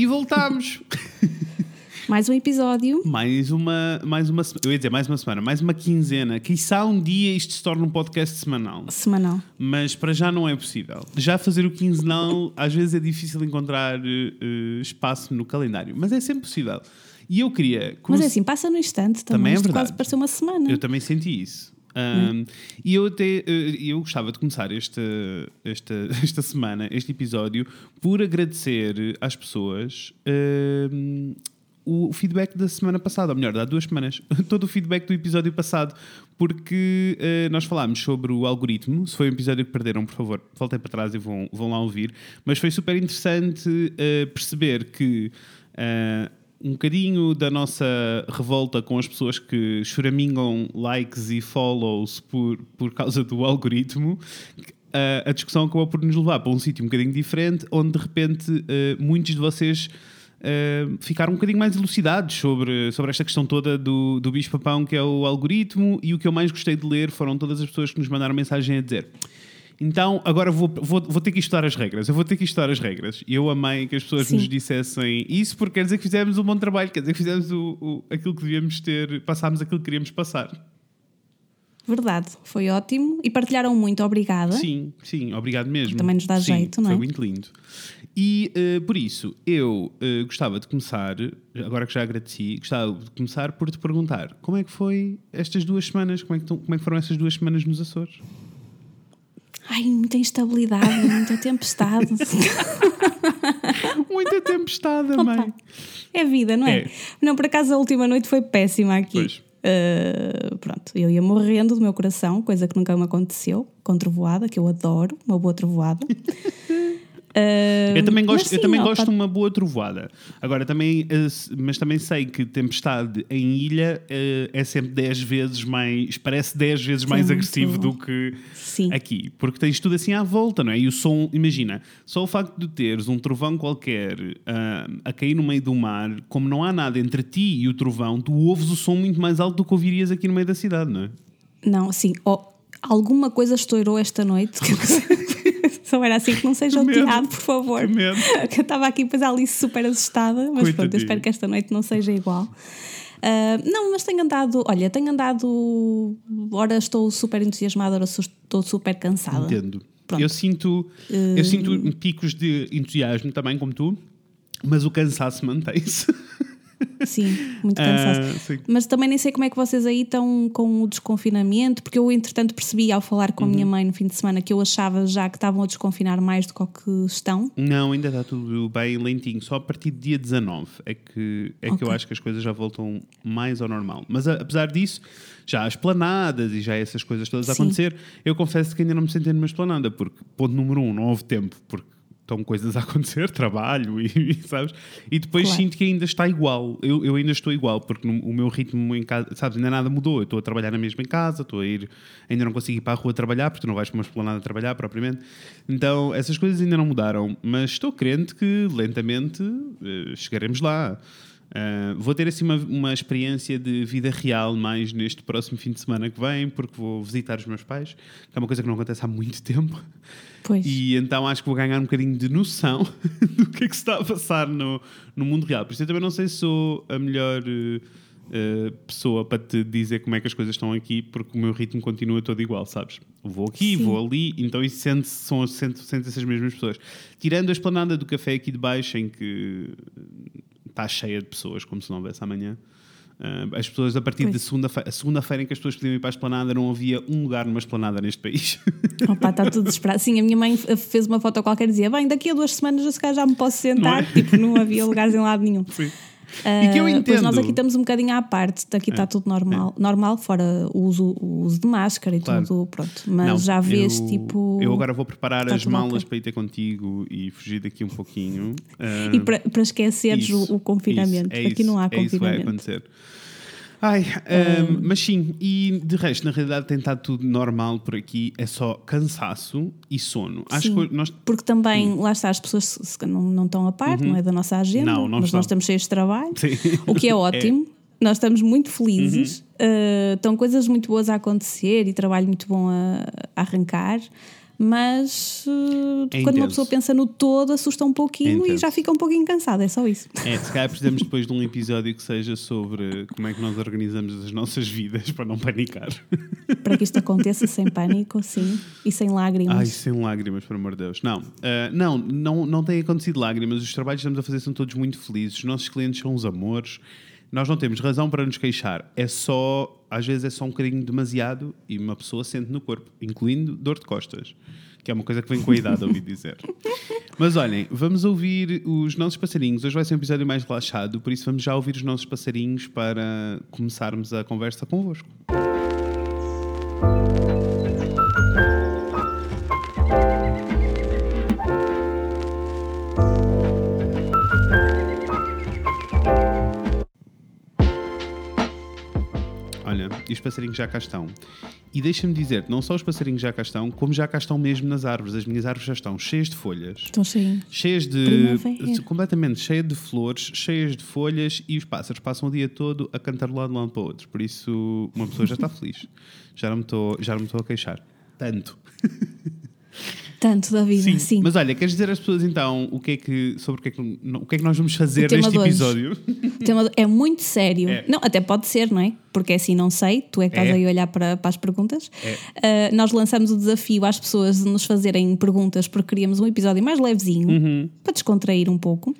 E voltámos. Mais um episódio. mais uma, mais uma, eu ia dizer mais uma semana, mais uma quinzena. Quiçá um dia isto se torne um podcast semanal. Semanal. Mas para já não é possível. Já fazer o quinzenal, às vezes é difícil encontrar eh, espaço no calendário, mas é sempre possível. E eu queria. Mas é assim, passa no instante também. Também é verdade. quase pareceu uma semana. Eu também senti isso. Um, E eu até eh, eu gostava de começar esta, esta, esta semana, este episódio, por agradecer às pessoas um, o feedback da semana passada, ou melhor, há duas semanas, todo o feedback do episódio passado, porque eh, nós falámos sobre o algoritmo. Se foi um episódio que perderam, por favor, voltem para trás e vão, vão lá ouvir. Mas foi super interessante eh, perceber que. eh, um bocadinho da nossa revolta com as pessoas que choramingam likes e follows por, por causa do algoritmo, a, a discussão acabou por nos levar para um sítio um bocadinho diferente, onde de repente eh, muitos de vocês eh, ficaram um bocadinho mais elucidados sobre, sobre esta questão toda do, do bicho-papão, que é o algoritmo, e o que eu mais gostei de ler foram todas as pessoas que nos mandaram mensagem a dizer. Então, agora vou, vou, vou ter que estudar as regras. Eu vou ter que estudar as regras. E eu amei que as pessoas Sim. nos dissessem isso, porque quer dizer que fizemos um bom trabalho, quer dizer que fizemos o, o- aquilo que devíamos ter, passámos aquilo que queríamos passar. Verdade, foi ótimo. E partilharam muito, obrigada. Sim, sim, obrigado mesmo. Também nos dá Sim, jeito, não é? Foi muito lindo. E eh, por isso, eu eh, gostava de começar, agora que já agradeci, gostava de começar por te perguntar como é que foi estas duas semanas, como é que, tão- como é que foram essas duas semanas nos Açores? Ai, muita instabilidade, muita tempestade. Muita tempestade, mãe. é vida, não é? É. Não, por acaso a última noite foi péssima aqui. Pois. Uh, pronto, eu ia morrendo do meu coração, coisa que nunca me aconteceu, com trovoada, que eu adoro, uma boa trovoada. Uh, Eu também gosto, eu também opa, gosto de uma boa trovoada. Agora também, eh, mas também sei que tempestade em ilha eh, é sempre 10 vezes mais, parece 10 vezes mais Sim, agressivo do que Sim. aqui, porque tens tudo assim à volta, não é? E o som, imagina, só o facto de teres um trovão qualquer ah, a cair no meio do mar, como não há nada entre ti e o trovão, tu ouves o som muito mais alto do que ouvirias aqui no meio da cidade, não é? Não, sim, oh, alguma coisa estourou esta noite. Só era assim que não seja o medo. teatro, por favor. Que eu estava aqui depois a Alice super assustada, mas pronto, eu espero que esta noite não seja igual. Ah, não, mas tenho andado, olha, tenho andado. Ora estou super entusiasmada, ora estou super cansada. Entendo. Pronto. Eu sinto, eu sinto picos de entusiasmo também, como tu, mas o cansaço mantém-se. Sim, muito cansada. Ah, sim. Mas também nem sei como é que vocês aí estão com o desconfinamento, porque eu, entretanto, percebi ao falar com a Uhum. minha mãe no fim de semana que eu achava já que estavam a desconfinar mais do que estão. Não, ainda está tudo bem lentinho. Só a partir do dia 19 é que, é que eu acho que as coisas já voltam mais ao normal. Mas a- apesar disso, já as planadas e já essas coisas todas a Sim. acontecer, eu confesso que ainda não me sentei numa esplanada, porque, ponto número um, não houve tempo, porque estão coisas a acontecer, trabalho e, sabes? E depois Claro. sinto que ainda está igual. Eu, eu ainda estou igual, porque no- o meu ritmo em casa, sabes, ainda nada mudou. Eu estou a trabalhar na mesma em casa, estou a ir, ainda não consigo ir para a rua trabalhar, porque tu não vais para uma esplanada trabalhar propriamente. Então, essas coisas ainda não mudaram, mas estou crente que lentamente eh, chegaremos lá. Ah, vou ter assim uma, uma experiência de vida real mais neste próximo fim de semana que vem, porque vou visitar os meus pais, que é uma coisa que não acontece há muito tempo. Pois. E então acho que vou ganhar um bocadinho de noção do que é que se está a passar no, no mundo real. Por isso eu também não sei se sou a melhor eh, pessoa para te dizer como é que as coisas estão aqui, porque o meu ritmo continua todo igual, sabes? Vou aqui, Sim. vou ali, então isso sente-se, são, sente, sente-se as mesmas pessoas. Tirando a esplanada do café aqui de baixo, em que está cheia de pessoas, como se não houvesse amanhã. Ah, as pessoas, a partir Pois. de segunda-feira, segunda-feira em que as pessoas podiam ir para a esplanada, não havia um lugar numa esplanada neste país. Opa, está tudo desesperado. Sim, a minha mãe fez uma foto qualquer e dizia: Bem, daqui a duas semanas eu se calhar já me posso sentar. Não é? Tipo, não havia lugares em lado nenhum. Sim. E que eu Ah, entendo. Pois nós aqui estamos um bocadinho à parte, daqui está tudo normal, normal, fora o uso, o uso de máscara e Claro. tudo, pronto. Mas Não, já vês eu, tipo. Eu agora vou preparar as malas para ir ter contigo e fugir daqui um pouquinho. Ah, E para, para esqueceres isso, o, o confinamento. isso, é aqui isso, não há é isso vai confinamento. acontecer. Ai, ah, mas sim, e de resto, na realidade, tem estado tudo normal por aqui, é só cansaço e sono. Acho Sim. que nós. Porque também, lá está, as pessoas não, não estão a par, não é da nossa agenda, Uhum. Não, não mas estão. nós estamos cheios de trabalho, Sim. o que é ótimo. Nós estamos muito felizes, Uhum. uh, estão coisas muito boas a acontecer e trabalho muito bom a, a arrancar, mas uh, É quando uma pessoa pensa no todo, assusta um É pouquinho e já fica um pouquinho cansada, é só isso. É, se calhar precisamos depois de um episódio que seja sobre como é que nós organizamos as nossas vidas para não panicar. Para que isto aconteça sem pânico, sim, e sem lágrimas. Ai, sem lágrimas, por amor de Deus. Não, ah, não, não, não tem acontecido lágrimas. Os trabalhos que estamos a fazer são todos muito felizes. Os nossos clientes são os amores. Nós não temos razão para nos queixar. É só, às vezes, é só um bocadinho demasiado e uma pessoa sente no corpo, incluindo dor de costas, que é uma coisa que vem com a idade, ouvi dizer. Mas olhem, vamos ouvir os nossos passarinhos. Hoje vai ser um episódio mais relaxado, por isso vamos já ouvir os nossos passarinhos para começarmos a conversa convosco. Olha, e os passarinhos já cá estão. E deixa-me dizer, não só os passarinhos já cá estão, como já cá estão mesmo nas árvores. As minhas árvores já estão cheias de folhas, Estão cheinhos. cheias de. Primavera. completamente cheias de flores, cheias de folhas e os pássaros passam o dia todo a cantarolar de um lado para o outro. Por isso, uma pessoa já está feliz. Já não me estou a queixar. Tanto. Tanto da vida, sim. Mas olha, queres dizer às pessoas então o que é que, sobre o que é que, o que, é que nós vamos fazer neste episódio? O tema é muito sério. É. Não, até pode ser, não é? Porque assim não sei, tu é que estás É. aí a olhar para, para as perguntas. É. Uh, nós lançamos o desafio às pessoas de nos fazerem perguntas porque queríamos um episódio mais levezinho Uhum. para descontrair um pouco.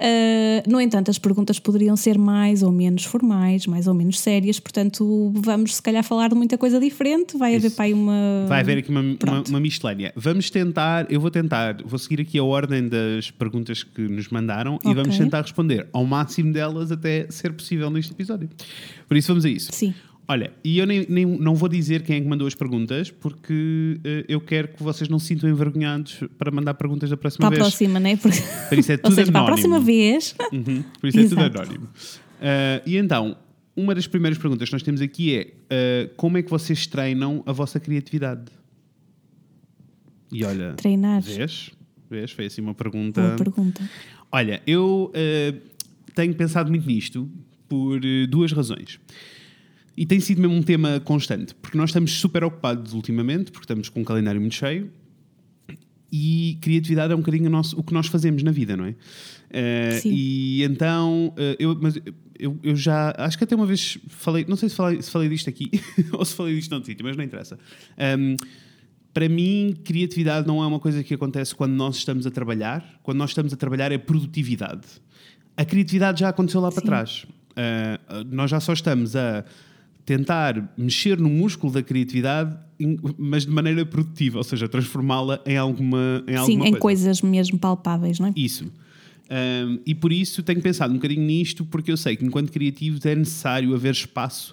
Uh, no entanto, as perguntas poderiam ser mais ou menos formais, mais ou menos sérias, portanto, vamos se calhar falar de muita coisa diferente. Vai haver Isso. para aí uma. Vai haver aqui uma, uma, uma miscelânea. Vamos tentar, eu vou tentar, vou seguir aqui a ordem das perguntas que nos mandaram e Ok. vamos tentar responder ao máximo delas até ser possível neste episódio. Por isso vamos a isso. Sim. Olha, e eu nem, nem- não vou dizer quem é que mandou as perguntas, porque eh, eu quero que vocês não se sintam envergonhados para mandar perguntas da próxima Para a vez. próxima, não é? Porque, Por isso é ou tudo seja, para a anónimo. próxima vez. Uhum, por isso é tudo Exato. anónimo. Ah, e então, uma das primeiras perguntas que nós temos aqui é: ah, como é que vocês treinam a vossa criatividade? E olha, Treinar. vês? Vês? Foi assim uma pergunta. Boa pergunta. Olha, eu tenho pensado muito nisto por duas razões. E tem sido mesmo um tema constante, porque nós estamos super ocupados ultimamente, porque estamos com um calendário muito cheio, e criatividade é um bocadinho o, nosso- o que nós fazemos na vida, não é? Sim. e então, eh, eu, mas eu, eu já, acho que até uma vez falei, não sei se falei, se falei disto aqui ou se falei disto noutro sítio, mas não interessa. Ahm, para mim, criatividade não é uma coisa que acontece quando nós estamos a trabalhar. Quando nós estamos a trabalhar é produtividade. A criatividade já aconteceu lá para Sim. trás. Ah, nós já só estamos a tentar mexer no músculo da criatividade, mas de maneira produtiva, ou seja, transformá-la em alguma, em Sim, alguma em coisa. coisas mesmo palpáveis, não é? Isso. Um, e por isso tenho pensado um bocadinho nisto, porque eu sei que enquanto criativos é necessário haver espaço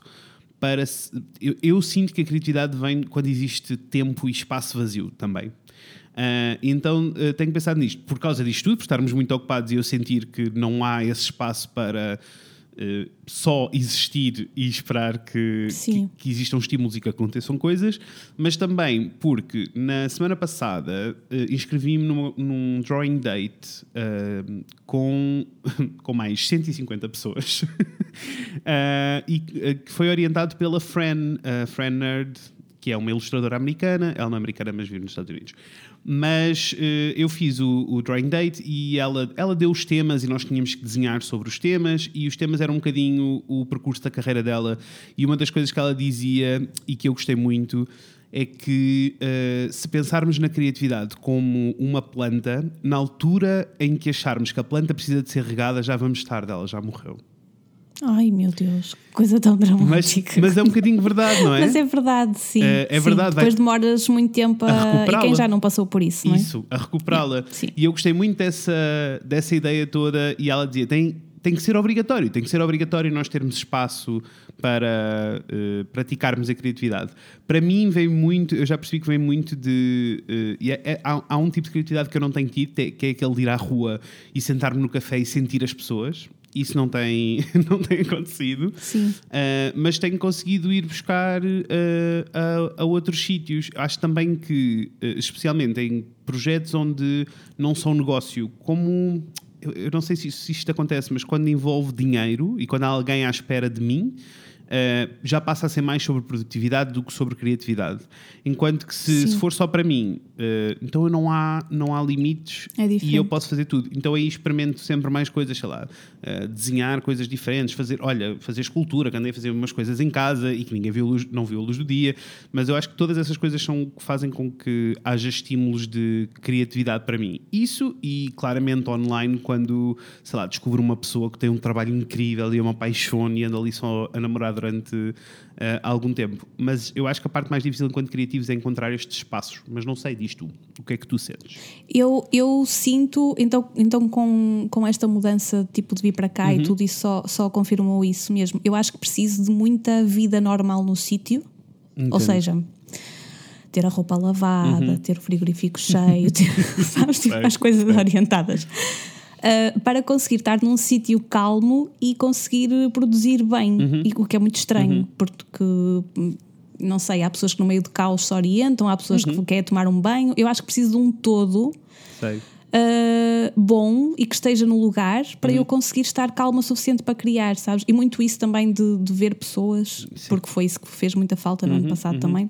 para. se- Eu, eu sinto que a criatividade vem quando existe tempo e espaço vazio também. Uh, então uh, tenho pensado nisto, por causa disto tudo, por estarmos muito ocupados e eu sentir que não há esse espaço para uh, só existir e esperar que, que, que existam estímulos e que aconteçam coisas, mas também porque na semana passada eh, inscrevi-me num, num drawing date eh, com, com mais 150 pessoas. Eh, e eh, que foi orientado pela Fran, Fran Nerd, que é uma ilustradora americana, ela não é americana, mas vive nos Estados Unidos. Mas eh, eu fiz o, o drawing date e ela, ela deu os temas e nós tínhamos que desenhar sobre os temas e os temas eram um bocadinho o percurso da carreira dela e uma das coisas que ela dizia e que eu gostei muito é que eh, se pensarmos na criatividade como uma planta, na altura em que acharmos que a planta precisa de ser regada, já vamos tarde, ela já morreu. Ai meu Deus, que coisa tão Mas, dramática. mas é um bocadinho verdade, não é? Mas é verdade, sim. É- é sim. verdade, vai- Depois demoras muito tempo A a. E quem já não passou por isso, não é? Isso, a recuperá-la. E eu gostei muito dessa, dessa ideia toda. E ela dizia: tem, tem que ser obrigatório, tem que ser obrigatório nós termos espaço para eh, praticarmos a criatividade. Para mim, vem muito, eu já percebi que vem muito de. eh, e é- é- há, há um tipo de criatividade que eu não tenho tido, que é aquele de ir à rua e sentar-me no café e sentir as pessoas. Isso não tem, não tem acontecido. Sim. Uh, mas tenho conseguido ir buscar uh, a, a outros sítios. Acho também que, uh, especialmente em projetos onde não são negócio, como eu, eu não sei se, se isto acontece, mas quando envolve dinheiro e quando há alguém à espera de mim, Uh, já passa a ser mais sobre produtividade do que sobre criatividade. Enquanto que se, se for só para mim, uh, então não há, não há limites é e eu posso fazer tudo. Então aí experimento sempre mais coisas, sei lá, desenhar coisas diferentes, fazer, olha, fazer escultura, que andei a fazer umas coisas em casa e que ninguém viu luz, não viu a luz do dia, mas eu acho que todas essas coisas são fazem com que haja estímulos de criatividade para mim. Isso e claramente online, quando, sei lá, descubro uma pessoa que tem um trabalho incrível e é uma paixão e anda ali só a namorar durante uh, algum tempo. Mas eu acho que a parte mais difícil enquanto criativos é encontrar estes espaços. Mas não sei disto. O que é que tu sentes? Eu, eu sinto, então, então com, com esta mudança tipo de vir para cá uhum. e tudo isso só, só confirmou isso mesmo. Eu acho que preciso de muita vida normal no sítio. Ou seja, ter a roupa lavada, uhum. ter o frigorífico cheio, ter, sabes, tipo, as coisas orientadas uh, para conseguir estar num sítio calmo e conseguir produzir bem, uhum. e, o que é muito estranho, uhum. porque não sei, há pessoas que no meio de caos se orientam, há pessoas uhum. que querem tomar um banho. Eu acho que preciso de um todo. Uh, bom e que esteja no lugar para uhum. eu conseguir estar calma o suficiente para criar, sabes? E muito isso também de, de ver pessoas, Sim. porque foi isso que fez muita falta no uhum, ano passado uhum. também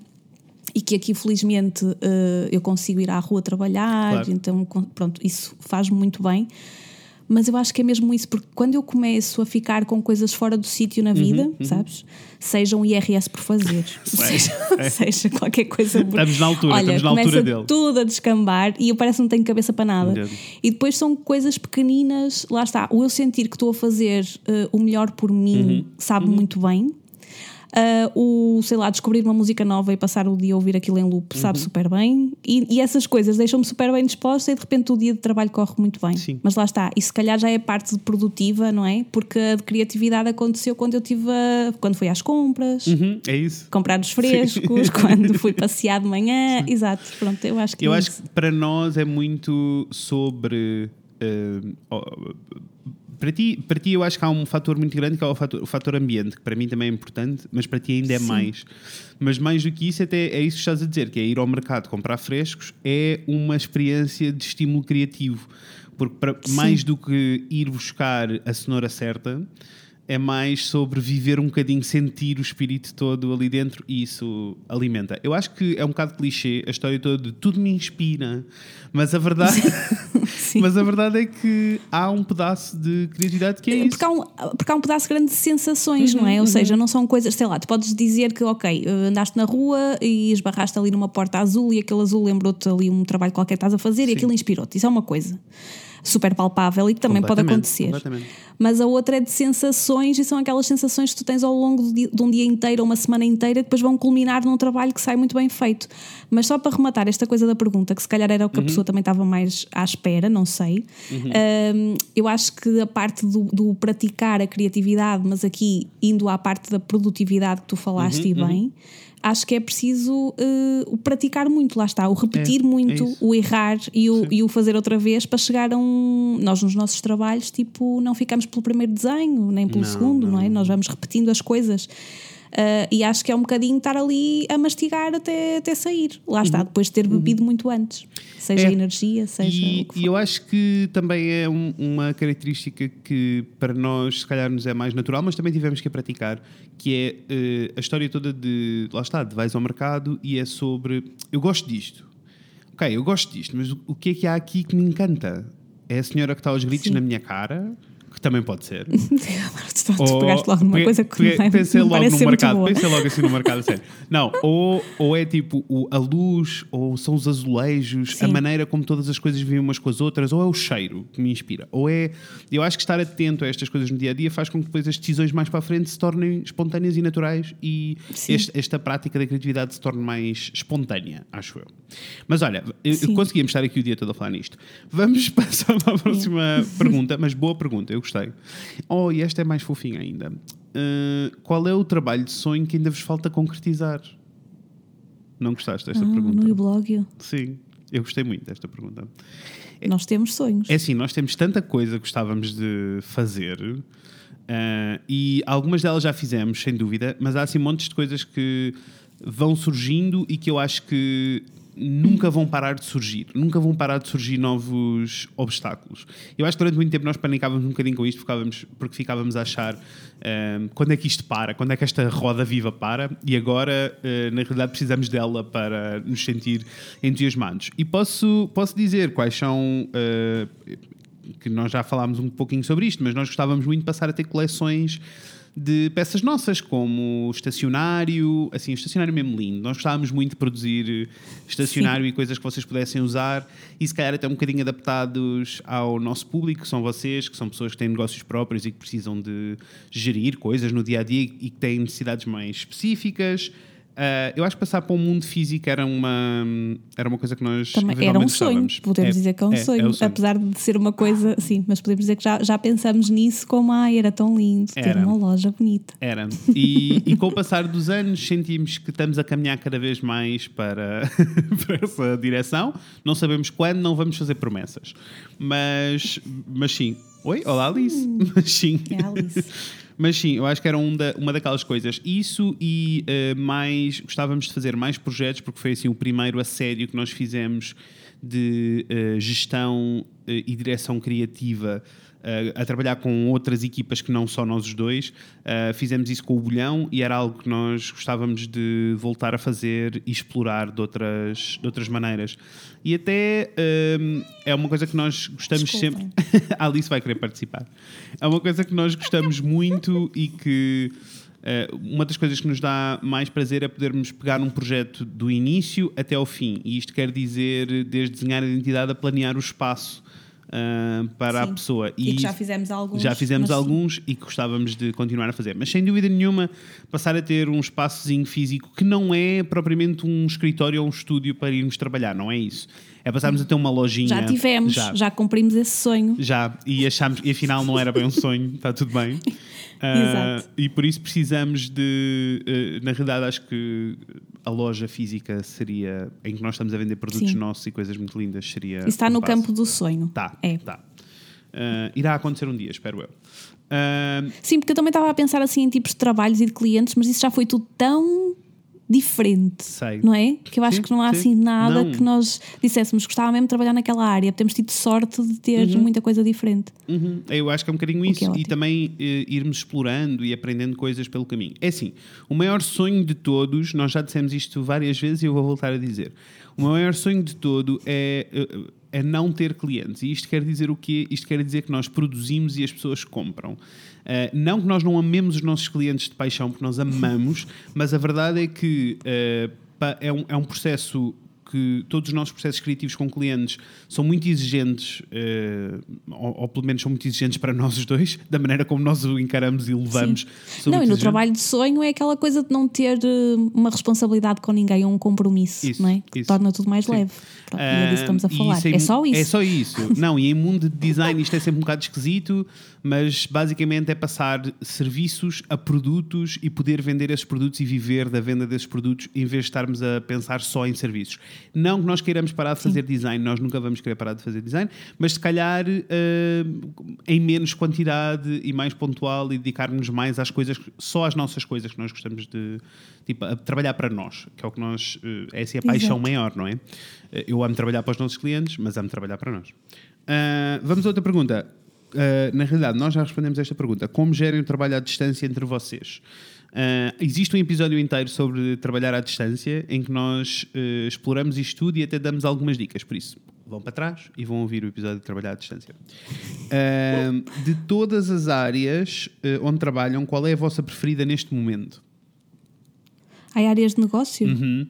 e que aqui felizmente uh, eu consigo ir à rua trabalhar, claro. então pronto, isso faz muito bem. Mas eu acho que é mesmo isso, porque quando eu começo a ficar com coisas fora do sítio na vida, uhum, uhum. sabes? Seja um IRS por fazer, seja, é. seja, qualquer coisa. Por... Estamos na altura, Olha, estamos na altura dele. tudo a descambar e eu parece que não tenho cabeça para nada. Entendo. E depois são coisas pequeninas, lá está, o eu sentir que estou a fazer uh, o melhor por mim, uhum, sabe uhum. muito bem Uh, o, sei lá, descobrir uma música nova e passar o dia a ouvir aquilo em loop uhum. sabe super bem. E, e essas coisas deixam-me super bem disposta e de repente o dia de trabalho corre muito bem. Sim. Mas lá está, e se calhar já é parte produtiva, não é? Porque a criatividade aconteceu quando eu tive. A, quando fui às compras. Uhum, é isso. Comprar os frescos, quando fui passear de manhã. Sim. Exato, pronto, eu acho que. Eu é acho que para nós é muito sobre. Uh, para ti, para ti eu acho que há um fator muito grande que é o fator, o fator ambiente, que para mim também é importante, mas para ti ainda é Sim. mais. Mas mais do que isso, até é isso que estás a dizer, que é ir ao mercado comprar frescos, é uma experiência de estímulo criativo. Porque para, mais do que ir buscar a cenoura certa, é mais sobre viver um bocadinho, sentir o espírito todo ali dentro e isso alimenta. Eu acho que é um bocado clichê a história toda de tudo me inspira, mas a verdade, mas a verdade é que há um pedaço de criatividade que é porque isso. Há um, porque há um pedaço grande de sensações, uhum, não é? Ou uhum. seja, não são coisas, sei lá, tu podes dizer que, ok, andaste na rua e esbarraste ali numa porta azul e aquele azul lembrou-te ali um trabalho qualquer que estás a fazer Sim. e aquilo inspirou-te. Isso é uma coisa super palpável e que também pode acontecer. Mas a outra é de sensações e são aquelas sensações que tu tens ao longo de, um dia inteiro, uma semana inteira, depois vão culminar num trabalho que sai muito bem feito. Mas só para rematar esta coisa da pergunta, que se calhar era o que uhum. a pessoa também estava mais à espera, não sei. Uhum. Um, eu acho que a parte do, do, praticar a criatividade, mas aqui indo à parte da produtividade que tu falaste uhum, e bem uhum acho que é preciso uh, praticar muito, lá está, o repetir é, muito, é o errar e o, e o fazer outra vez para chegar a um. Nós, nos nossos trabalhos, tipo, não ficamos pelo primeiro desenho, nem pelo não, segundo, não. não é? Nós vamos repetindo as coisas. Uh, e acho que é um bocadinho estar ali a mastigar até, até sair. Lá está, uhum. depois de ter bebido uhum. muito antes. Seja é. energia, seja. E, e, eu acho que também é um, uma característica que para nós, se calhar, nos é mais natural, mas também tivemos que praticar, que é uh, a história toda de. Lá está, de vais ao mercado e é sobre. Eu gosto disto. Ok, eu gosto disto, mas o, o que é que há aqui que me encanta? É a senhora que está aos gritos Sim. na minha cara que também pode ser. tu pegaste logo numa coisa que não é, pensei não logo no mercado, pensei logo assim no mercado, sério. Não, ou, ou é tipo o, a luz, ou são os azulejos, Sim. a maneira como todas as coisas vivem umas com as outras, ou é o cheiro que me inspira, ou é. Eu acho que estar atento a estas coisas no dia a dia faz com que depois as decisões mais para a frente se tornem espontâneas e naturais e este, esta prática da criatividade se torne mais espontânea, acho eu. Mas olha, conseguimos estar aqui o dia todo a falar nisto. Vamos passar para a próxima pergunta, mas boa pergunta, eu gostei. Oh, e esta é mais fofinha ainda. Uh, qual é o trabalho de sonho que ainda vos falta concretizar? Não gostaste desta ah, pergunta? No blog? Sim, eu gostei muito desta pergunta. Nós temos sonhos. É assim, nós temos tanta coisa que gostávamos de fazer uh, e algumas delas já fizemos, sem dúvida, mas há assim montes de coisas que vão surgindo e que eu acho que nunca vão parar de surgir, nunca vão parar de surgir novos obstáculos. Eu acho que durante muito tempo nós panicávamos um bocadinho com isto ficávamos, porque ficávamos a achar um, quando é que isto para, quando é que esta roda viva para, e agora, uh, na realidade, precisamos dela para nos sentir entusiasmados. E posso, posso dizer quais são. Uh, que nós já falámos um pouquinho sobre isto, mas nós gostávamos muito de passar a ter coleções de peças nossas, como estacionário, assim, estacionário mesmo lindo. Nós gostávamos muito de produzir estacionário Sim. e coisas que vocês pudessem usar e se calhar até um bocadinho adaptados ao nosso público, que são vocês, que são pessoas que têm negócios próprios e que precisam de gerir coisas no dia a dia e que têm necessidades mais específicas. Uh, eu acho que passar para um mundo físico era uma, era uma coisa que nós Também era um sonho, podemos é, dizer que é um, é, sonho, é sonho, apesar de ser uma coisa, sim, mas podemos dizer que já, já pensamos nisso como, ai, era tão lindo era. ter uma loja bonita. Era, e, e com o passar dos anos sentimos que estamos a caminhar cada vez mais para, para essa direção, não sabemos quando, não vamos fazer promessas, mas, mas sim. Oi, olá Alice. Hum, mas sim. É Alice. Mas sim, eu acho que era um da, uma daquelas coisas. Isso e uh, mais. Gostávamos de fazer mais projetos, porque foi assim o primeiro a sério que nós fizemos de uh, gestão uh, e direção criativa a trabalhar com outras equipas que não só nós os dois. Uh, fizemos isso com o Bolhão e era algo que nós gostávamos de voltar a fazer e explorar de outras, de outras maneiras. E até uh, é uma coisa que nós gostamos Desculpem. sempre. a Alice vai querer participar. É uma coisa que nós gostamos muito e que. Uma das coisas que nos dá mais prazer é podermos pegar um projeto do início até ao fim. E isto quer dizer desde desenhar a identidade a planear o espaço uh, para Sim. a pessoa. E, e, que já fizemos alguns. Já fizemos alguns e que gostávamos de continuar a fazer. Mas sem dúvida nenhuma, passar a ter um espaçozinho físico que não é propriamente um escritório ou um estúdio para irmos trabalhar, não é isso. É passarmos a ter uma lojinha. Já tivemos, já, já cumprimos esse sonho. Já, e achámos, e afinal não era bem um sonho, está tudo bem. Uh, e por isso precisamos de. Uh, na realidade, acho que a loja física seria em que nós estamos a vender produtos Sim. nossos e coisas muito lindas seria. Isso está no campo do sonho. Tá, é. Uh, irá acontecer um dia, espero eu. Sim, porque eu também estava a pensar assim em tipos de trabalhos e de clientes, mas isso já foi tudo tão diferente, Sei. não é? Que eu acho sim, que não há sim. assim nada não. que nós disséssemos gostava mesmo de trabalhar naquela área. Temos tido sorte de ter uhum. muita coisa diferente. Uhum. Eu acho que é um bocadinho isso. É e também eh, irmos explorando e aprendendo coisas pelo caminho. É assim, o maior sonho de todos, nós já dissemos isto várias vezes e eu vou voltar a dizer. O maior sonho de todo é, eh, é não ter clientes. E isto quer dizer o quê? Isto quer dizer que nós produzimos e as pessoas compram. Uh, não que nós não amemos os nossos clientes de paixão, porque nós amamos, mas a verdade é que uh, é, um, é um processo que todos os nossos processos criativos com clientes são muito exigentes, uh, ou, ou, pelo menos são muito exigentes para nós os dois, da maneira como nós o encaramos e levamos. Não, e no trabalho de sonho é aquela coisa de não ter eh, uma responsabilidade com ninguém, um compromisso, isso, não é? Que isso. torna tudo mais Sim. leve. Pronto, uh, e é disso que estamos a falar. É, é, só isso. É só isso. não, e em mundo de design isto é sempre um bocado esquisito, mas basicamente é passar serviços a produtos e poder vender esses produtos e viver da venda desses produtos em vez de estarmos a pensar só em serviços. Não que nós queiramos parar de fazer Sim. design, nós nunca vamos querer parar de fazer design, mas se calhar uh, em menos quantidade e mais pontual e dedicarmos mais às coisas, só às nossas coisas que nós gostamos de tipo, trabalhar para nós, que é o que nós, uh, essa é a paixão Exato. maior, não é? Uh, eu amo trabalhar para os nossos clientes, mas amo trabalhar para nós. vamos a outra pergunta. na realidade, nós já respondemos a esta pergunta. Como gerem o trabalho à distância entre vocês? Uh, existe um episódio inteiro sobre trabalhar à distância em que nós uh, exploramos isto tudo e até damos algumas dicas. Por isso, vão para trás e vão ouvir o episódio de trabalhar à distância. Uh, de todas as áreas onde trabalham, qual é a vossa preferida neste momento? Há áreas de negócio? Uhum.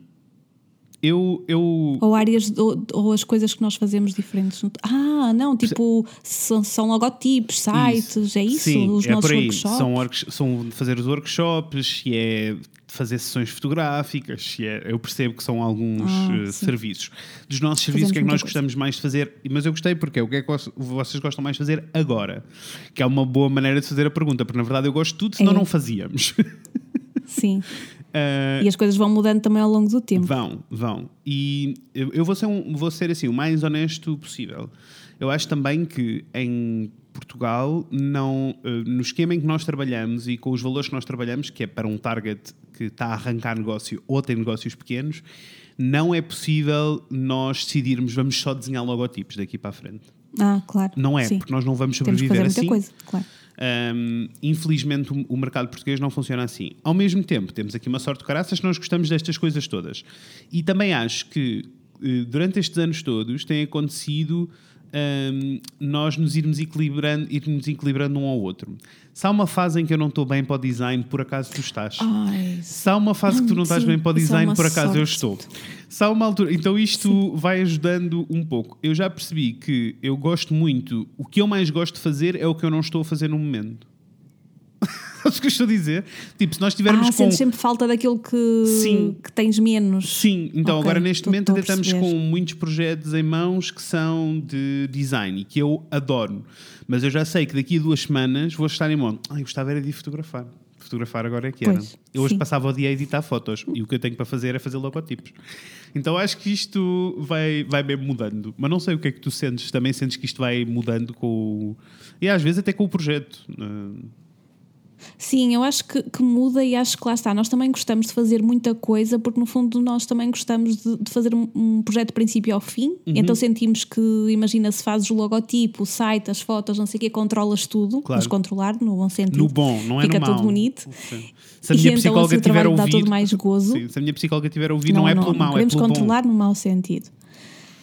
Eu, eu... Ou áreas, ou, ou, as coisas que nós fazemos diferentes. Ah, não, tipo, são, são logotipos, sites, isso. é isso? Sim, os é nossos por aí. workshops. São, são fazer os workshops, e é fazer sessões fotográficas, e é, eu percebo que são alguns ah, uh, serviços. Dos nossos serviços, o que é que nós gostamos coisa. mais de fazer? Mas eu gostei porque o que é que vocês gostam mais de fazer agora? Que é uma boa maneira de fazer a pergunta, porque na verdade eu gosto de tudo, senão é. não fazíamos. Sim. Uh, e as coisas vão mudando também ao longo do tempo. Vão, vão. E eu, eu vou, ser um, vou ser assim o mais honesto possível. Eu acho também que em Portugal, não, uh, no esquema em que nós trabalhamos e com os valores que nós trabalhamos, que é para um target que está a arrancar negócio ou tem negócios pequenos, não é possível nós decidirmos vamos só desenhar logotipos daqui para a frente. Ah, claro. Não é, Sim. porque nós não vamos Temos que sobreviver fazer muita assim. coisa, claro. Um, infelizmente o, mercado português não funciona assim. Ao mesmo tempo, temos aqui uma sorte de caraças nós gostamos destas coisas todas. E também acho que eh, durante estes anos todos tem acontecido um, nós nos irmos equilibrando, irmos equilibrando um ao outro. Se há uma fase em que eu não estou bem para o design, por acaso tu estás. Ai, Se há uma fase que tu não estás Sim, bem para o é design, por acaso eu sorte. estou. Se há uma altura. Então isto vai ajudando um pouco. Eu já percebi que eu gosto muito. O que eu mais gosto de fazer é o que eu não estou a fazer no momento. Sabes o que eu estou a dizer? Tipo, se nós tivermos ah, com. sentes sempre falta daquilo que, Sim. que tens menos. Sim, então Ok, agora neste tô- momento ainda estamos com muitos projetos em mãos que são de design e que eu adoro. Mas eu já sei que daqui a duas semanas vou estar em modo. Ai, gostava era de fotografar. Fotografar agora é que era. Pois, eu hoje sim. passava o dia a editar fotos e o que eu tenho para fazer é fazer logotipos. Então acho que isto vai, vai bem mudando. Mas não sei o que é que tu sentes. Também sentes que isto vai mudando com o. E às vezes até com o projeto. Uh, Sim, eu acho que, que muda e acho que lá está. Nós também gostamos de fazer muita coisa porque, no fundo, nós também gostamos de, de fazer um, um projeto de princípio ao fim. Uhum. Então sentimos que, imagina, se fazes o logotipo, o site, as fotos, não sei o quê, controlas tudo, Claro. mas controlar no bom sentido. No bom, não é Fica no mau. tudo bonito. Sim. Se a E minha então, psicóloga assim, o tiver a trabalho dá todo mais gozo. Sim, se a minha psicóloga tiver a ouvir, não, é pelo mau, é pelo bom. controlar no mau sentido.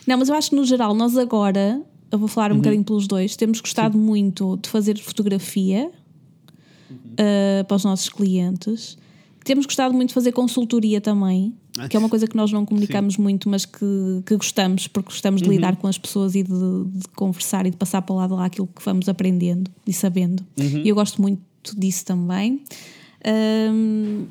Não, mas eu acho que no geral, nós agora, eu vou Uhum. falar um bocadinho pelos dois, temos gostado muito de fazer fotografia Uhum. Uh, para os nossos clientes. Temos gostado muito de fazer consultoria também, que é uma coisa que nós não comunicamos muito, mas que, que gostamos, porque gostamos Uhum. de lidar com as pessoas e de, de conversar e de passar para o lado lá aquilo que vamos aprendendo e sabendo. Uhum. E eu gosto muito disso também. Ahm,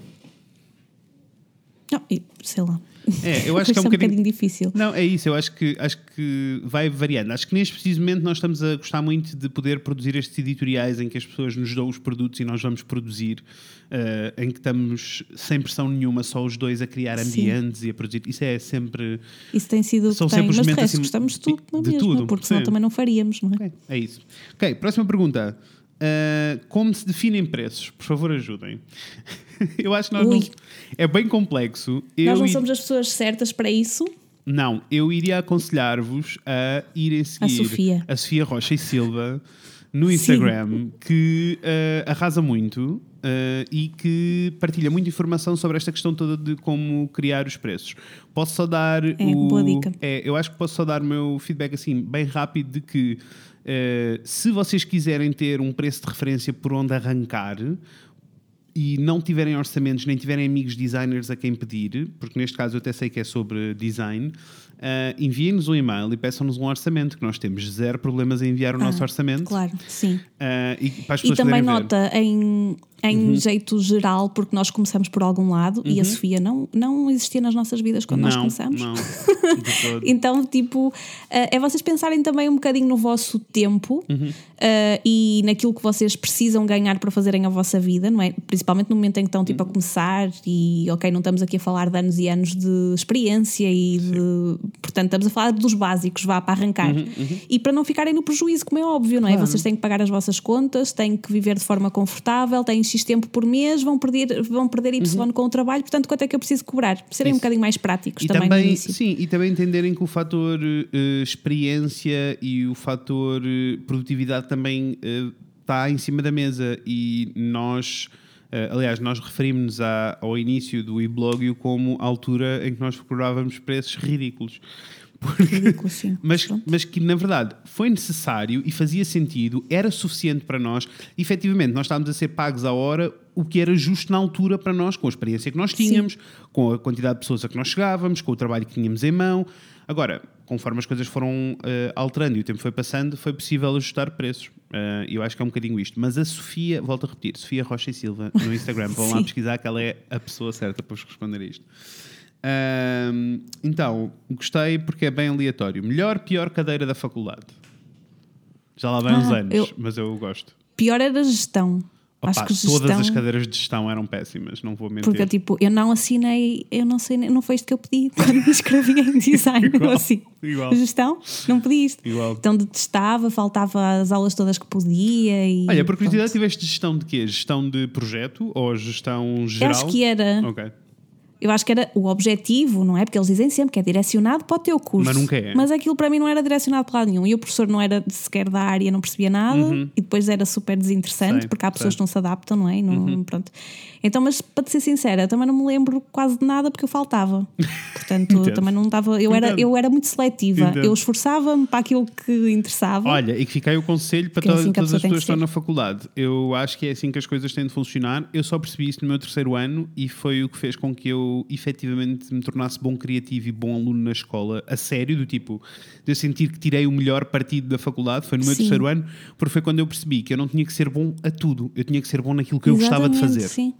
não, e sei lá. É, eu acho que é um Isto bocadinho- difícil. Não, é isso, eu acho que, acho que vai variando. Acho que neste preciso momento nós estamos a gostar muito de poder produzir estes editoriais em que as pessoas nos dão os produtos e nós vamos produzir, eh, em que estamos sem pressão nenhuma, só os dois a criar Sim. ambientes e a produzir. Isso é sempre. Isso tem sido São que tem. Mas de resto assim- gostamos de tudo, é de mesmo? tudo, Porque senão sim. também não faríamos, não é? Ok, é isso. Ok, próxima pergunta. Uh, como se definem preços? Por favor, ajudem. eu acho que nós Ui. não, é bem complexo. Nós Eu não i- somos as pessoas certas para isso. Não, eu iria aconselhar-vos a irem seguir Sofia. a Sofia Rocha e Silva no Instagram, que uh, arrasa muito uh, e que partilha muita informação sobre esta questão toda de como criar os preços. Posso só dar o. boa dica. É, eu acho que posso só dar o meu feedback assim, bem rápido, de que uh, se vocês quiserem ter um preço de referência por onde arrancar, e não tiverem orçamentos, nem tiverem amigos designers a quem pedir, porque neste caso eu até sei que é sobre design, uh, enviem-nos um e-mail e peçam-nos um orçamento, que nós temos zero problemas em enviar o nosso orçamento. Ah, Claro, sim. Uh, e E também nota em, em Uhum. jeito geral, porque nós começamos por algum lado e a Sofia não, não existia nas nossas vidas quando nós não, começamos. não. Então, tipo, eh, é vocês pensarem também um bocadinho no vosso tempo Uhum. eh, e naquilo que vocês precisam ganhar para fazerem a vossa vida, não é? Principalmente no momento em que estão tipo, a Uhum. começar e, ok, não estamos aqui a falar de anos e anos de experiência e de. Portanto, estamos a falar dos básicos, vá para arrancar. Uhum, E para não ficarem no prejuízo, como é óbvio, não é? Vocês têm que pagar as vossas contas, têm que viver de forma confortável, têm X tempo por mês, vão perder, vão perder Y com o trabalho, portanto, quanto é que eu preciso cobrar? Serem um Uhum. Isso. bocadinho mais práticos E também, também, sim, e também entenderem que o fator eh, experiência e o fator eh, produtividade também eh, está em cima da mesa e nós, aliás, nós referimos-nos ao início do e-blog como a altura em que nós procurávamos preços ridículos. Porque- Ridículo, sim. mas, Pronto. mas que na verdade foi necessário e fazia sentido, era suficiente para nós. Efetivamente, nós estávamos a ser pagos à hora o que era justo na altura para nós, com a experiência que nós tínhamos, com a quantidade de pessoas a que nós chegávamos, com o trabalho que tínhamos em mão. Agora, conforme as coisas foram eh, alterando e o tempo foi passando, foi possível ajustar preços. Eh, eu acho que é um bocadinho isto. Mas a Sofia, volto a repetir, Sofia Rocha e Silva no Instagram, vão lá Sim. pesquisar que ela é a pessoa certa para vos responder a isto. Ahm, então, gostei porque é bem aleatório. Melhor, pior cadeira da faculdade. Já lá vai uns Ah, anos, eu- mas eu gosto. Pior era a gestão. Opa, Acho que todas gestão. as cadeiras de gestão eram péssimas, não vou mentir. Porque tipo, eu não assinei, eu não sei, não foi isto que eu pedi quando me inscrevi em design. Igual, assim, igual. gestão, não pedi isto. Igual. Então detestava, faltava as aulas todas que podia. E, Olha, por curiosidade, tiveste gestão de quê? Gestão de projeto ou gestão geral? acho que era. Ok. Eu acho que era o objetivo, não é? Porque eles dizem sempre que é direcionado para o teu curso. Mas nunca é. Mas aquilo para mim não era direcionado para lado nenhum. E o professor não era sequer da área, não percebia nada. Uhum. E depois era super desinteressante, Sei, porque há pessoas sei. que não se adaptam, não é? Não, pronto. Então, mas para te ser sincera, também não me lembro quase de nada porque eu faltava. Portanto, também não estava. Eu era, Entendo. eu era muito seletiva. Entendo. Eu esforçava-me para aquilo que interessava. Olha, e que fica aí o conselho para é todas, assim que a todas as pessoas que estão na faculdade. Eu acho que é assim que as coisas têm de funcionar. Eu só percebi isso no meu terceiro ano e foi o que fez com que eu efetivamente me tornasse bom criativo e bom aluno na escola, a sério, do tipo, de eu sentir que tirei o melhor partido da faculdade. Foi no meu Sim. terceiro ano, porque foi quando eu percebi que eu não tinha que ser bom a tudo, eu tinha que ser bom naquilo que eu gostava de Exatamente, fazer. Sim.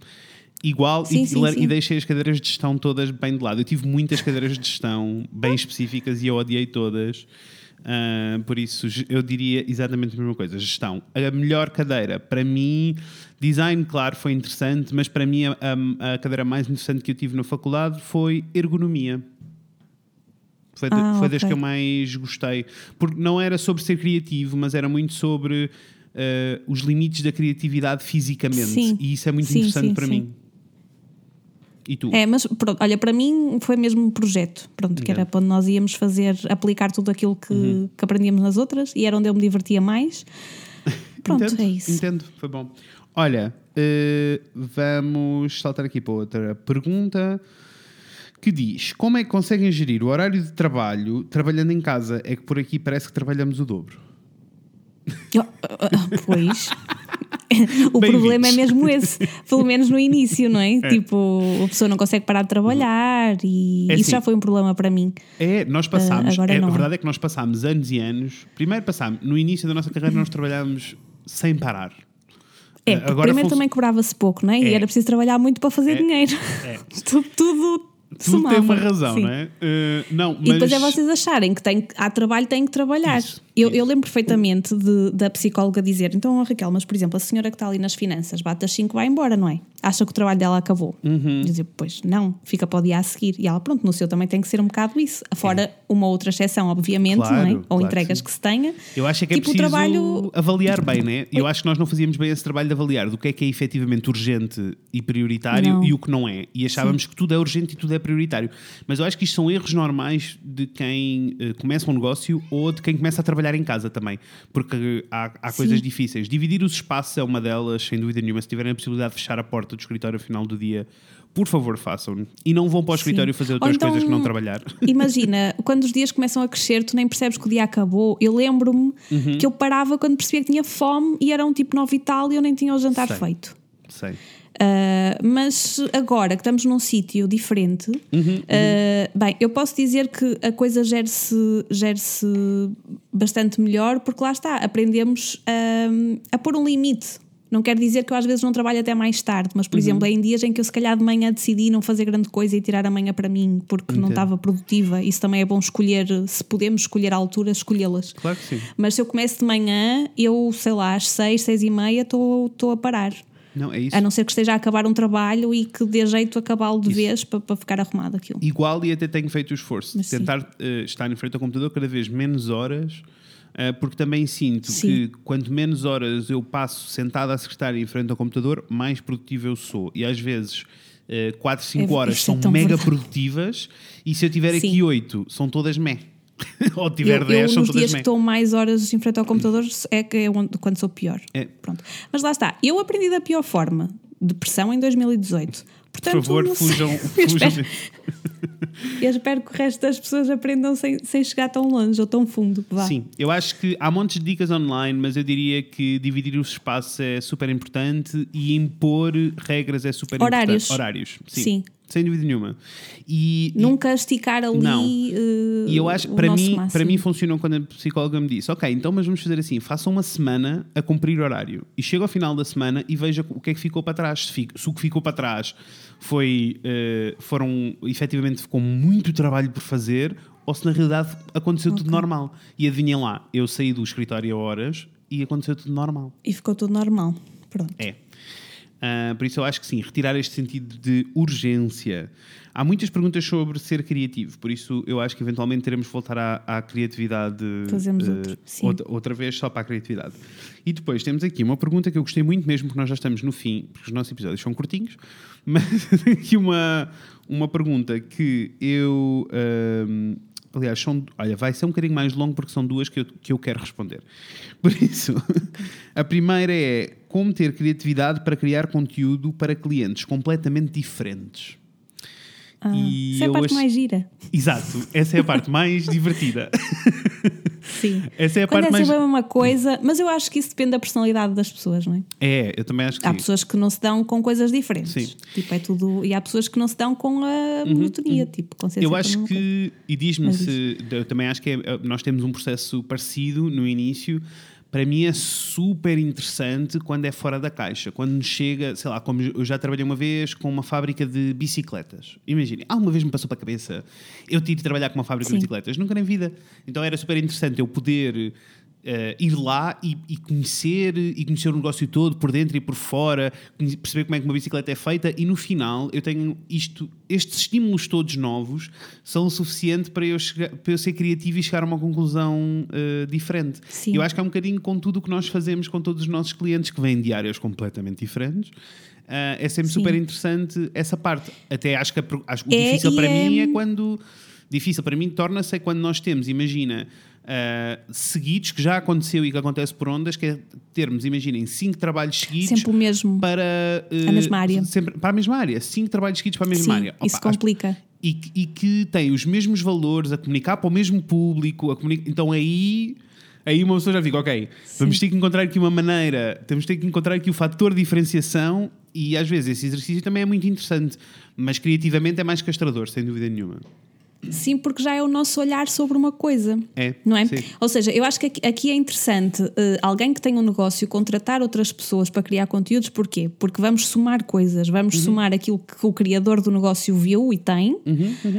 Igual, Sim, e, sim, e deixei as cadeiras de gestão todas bem de lado. Eu tive muitas cadeiras de gestão bem específicas e eu odiei todas. Ah, por isso, eu diria exatamente a mesma coisa: gestão. A melhor cadeira, para mim, design, claro, foi interessante, mas para mim, a, a- a cadeira mais interessante que eu tive na faculdade foi ergonomia. Foi, de- Ah, foi das ok. que eu mais gostei. Porque não era sobre ser criativo, mas era muito sobre ah, os limites da criatividade fisicamente. Sim. E isso é muito Sim, interessante sim, para mim. E tu? É, mas pronto, olha, para mim foi mesmo um projeto, pronto, que era para onde nós íamos fazer, aplicar tudo aquilo que, Uhum. que aprendíamos nas outras e era onde eu me divertia mais. Pronto, entendo, é isso. Entendo, foi bom. Olha, eh, vamos saltar aqui para outra pergunta que diz: Como é que conseguem gerir o horário de trabalho trabalhando em casa? É que por aqui parece que trabalhamos o dobro. Ah, pois. o Bem problema é mesmo esse, pelo menos no início, não é? Tipo, a pessoa não consegue parar de trabalhar e É isso assim. já foi um problema para mim. É, nós passámos, agora é, não a é. verdade é que nós passámos anos e anos. Primeiro passámos, no início da nossa carreira, nós trabalhávamos sem parar. É, porque agora primeiro também cobrava-se pouco, não é? E É. era preciso trabalhar muito para fazer É. dinheiro. É. tudo, tudo, Tudo somava. tem uma razão, Sim. não é? Eh, não, mas... E depois é vocês acharem que tem, há trabalho, têm que trabalhar. Isso, eu, isso. eu lembro perfeitamente de- da psicóloga dizer: então, Raquel, mas por exemplo, a senhora que está ali nas finanças bate às 5 vai embora, não é? Acha que o trabalho dela acabou. Uhum. Eu dizia: pois não, fica para o dia a seguir. E ela, pronto, no seu também tem que ser um bocado isso. Fora uma outra exceção, obviamente, Claro, não é? Ou claro que entregas sim. que, se tenha. Eu acho é que é tipo, preciso trabalho. avaliar bem, né? Eu acho que nós não fazíamos bem esse trabalho de avaliar do que é que é efetivamente urgente e prioritário Não. e o que não é. E achávamos que tudo é urgente e tudo é prioritário. Mas eu acho que isto são erros normais de quem eh, começa um negócio ou de quem começa a trabalhar em casa também. Porque há, há coisas difíceis. Dividir os espaços é uma delas, sem dúvida nenhuma. Se tiverem a possibilidade de fechar a porta do escritório ao final do dia, por favor, façam. E não vão para o escritório fazer Ou outras então- coisas que não trabalhar. Imagina, quando os dias começam a crescer, tu nem percebes que o dia acabou. Eu lembro-me Uhum. que eu parava quando percebia que tinha fome e era um tipo nove e tal e eu nem tinha o jantar Sei. feito. Sei. Uh, mas agora que estamos num sítio diferente, Uhum, uh, bem, eu posso dizer que a coisa gere-se gere bastante melhor porque lá está, aprendemos um, a pôr um limite. Não quer dizer que eu às vezes não trabalho até mais tarde, mas Uhum. por exemplo, é em dias em que eu se calhar de manhã decidi não fazer grande coisa e tirar a manhã para mim porque não Entendo. estava produtiva. Isso também é bom escolher, se podemos escolher a altura, escolhê-las. Claro que sim. Mas se eu começo de manhã, eu sei lá, às seis, seis e meia estou a parar. Não, é isso. A não ser que esteja a acabar um trabalho e que dê jeito acabá-lo de vez para, para ficar arrumado aquilo. Igual e até tenho feito o esforço de Mas sim. tentar eh, estar em frente ao computador cada vez menos horas, porque também sinto Sim. que quanto menos horas eu passo sentado à secretária em frente ao computador, mais produtivo eu sou. E às vezes. 4, 5 É- horas é são tão mega verdade. produtivas e se eu tiver aqui Sim. 8 são todas meh ou tiver eu, 10 eu, são nos todas dias que estou mais horas em frente ao computador é que é onde- quando sou pior. É. Pronto. Mas lá está, eu aprendi da pior forma, depressão em 2018. Por Portanto, favor não sei. fujam, Eu fujam espero, eu espero que o resto das pessoas aprendam sem, sem chegar tão longe ou tão fundo. Vá. Sim, eu acho que há montes de dicas online, mas eu diria que dividir os espaços é super importante e impor regras é super Horários. importante. Horários. Sim, Sim. Sem dúvida nenhuma. E, e- Nunca esticar ali. Não. eh, E eu acho para mim, máximo. para mim funcionou quando a psicóloga me disse: Ok, então, mas vamos fazer assim, faça uma semana a cumprir horário. E chega ao final da semana e veja o que é que ficou para trás. Se, o que ficou para trás foi, eh, foram, efetivamente, ficou muito trabalho por fazer, ou se na realidade aconteceu tudo normal. E adivinhem lá, eu saí do escritório a horas e aconteceu tudo normal. E ficou tudo normal. Pronto. É. Uh, por isso eu acho que sim, retirar este sentido de urgência. Há muitas perguntas sobre ser criativo, por isso eu acho que eventualmente teremos de voltar à, à criatividade Fazemos uh, outro, sim. outra, outra vez só para a criatividade. E depois temos aqui uma pergunta que eu gostei muito mesmo, porque nós já estamos no fim, porque os nossos episódios são curtinhos, mas aqui uma, uma pergunta que eu. Uh, aliás, são, olha, vai ser um bocadinho mais longo porque são duas que eu, que eu quero responder. Por isso, a primeira é como ter criatividade para criar conteúdo para clientes completamente diferentes. Ah, e essa é a parte mais gira. Exato, essa é a parte mais divertida. Sim. Essa é a Quando parte é mais. uma coisa, mas eu acho que isso depende da personalidade das pessoas, não é? É, eu também acho que Há sim. pessoas que não se dão com coisas diferentes. Sim. Tipo, é tudo. E há pessoas que não se dão com a monotonia, tipo, com Eu acho mesma coisa. que, e diz-me se. Eu também acho que é- nós temos um processo parecido no início. Para mim é super interessante quando é fora da caixa. Quando chega, sei lá, como eu já trabalhei uma vez com uma fábrica de bicicletas. Imaginem, alguma vez me passou para a cabeça eu tive de trabalhar com uma fábrica Sim. de bicicletas. Nunca na vida. Então era super interessante eu poder eh, ir lá e, e conhecer e conhecer o negócio todo por dentro e por fora, perceber como é que uma bicicleta é feita e no final eu tenho isto, estes estímulos todos novos são o suficiente para eu, chegar, para eu ser criativo e chegar a uma conclusão eh, diferente. Sim. Eu acho que é um bocadinho com tudo o que nós fazemos com todos os nossos clientes que vêm de áreas completamente diferentes. Ah, é sempre Sim. super interessante essa parte. Até acho que, acho que o É, difícil para é- mim é quando difícil para mim torna-se é quando nós temos, imagina, ah, seguidos, que já aconteceu e que acontece por ondas, que é termos, imaginem, cinco trabalhos seguidos Sempre o mesmo. para A mesma área. sempre- para a mesma área, cinco trabalhos seguidos para a mesma Sim, área. isso Opa, acho- complica. e, que- e que têm os mesmos valores a comunicar para o mesmo público, a comuni- então aí aí uma pessoa já fica, ok, vamos ter que encontrar aqui uma maneira, temos ter que encontrar aqui o fator de diferenciação e às vezes esse exercício também é muito interessante, mas criativamente é mais castrador, sem dúvida nenhuma. Sim, porque já é o nosso olhar sobre uma coisa. É, Não é? sim. Ou seja, eu acho que aqui, aqui é interessante eh, alguém que tem um negócio contratar outras pessoas para criar conteúdos, porquê? Porque vamos somar coisas, vamos somar aquilo que o criador do negócio viu e tem,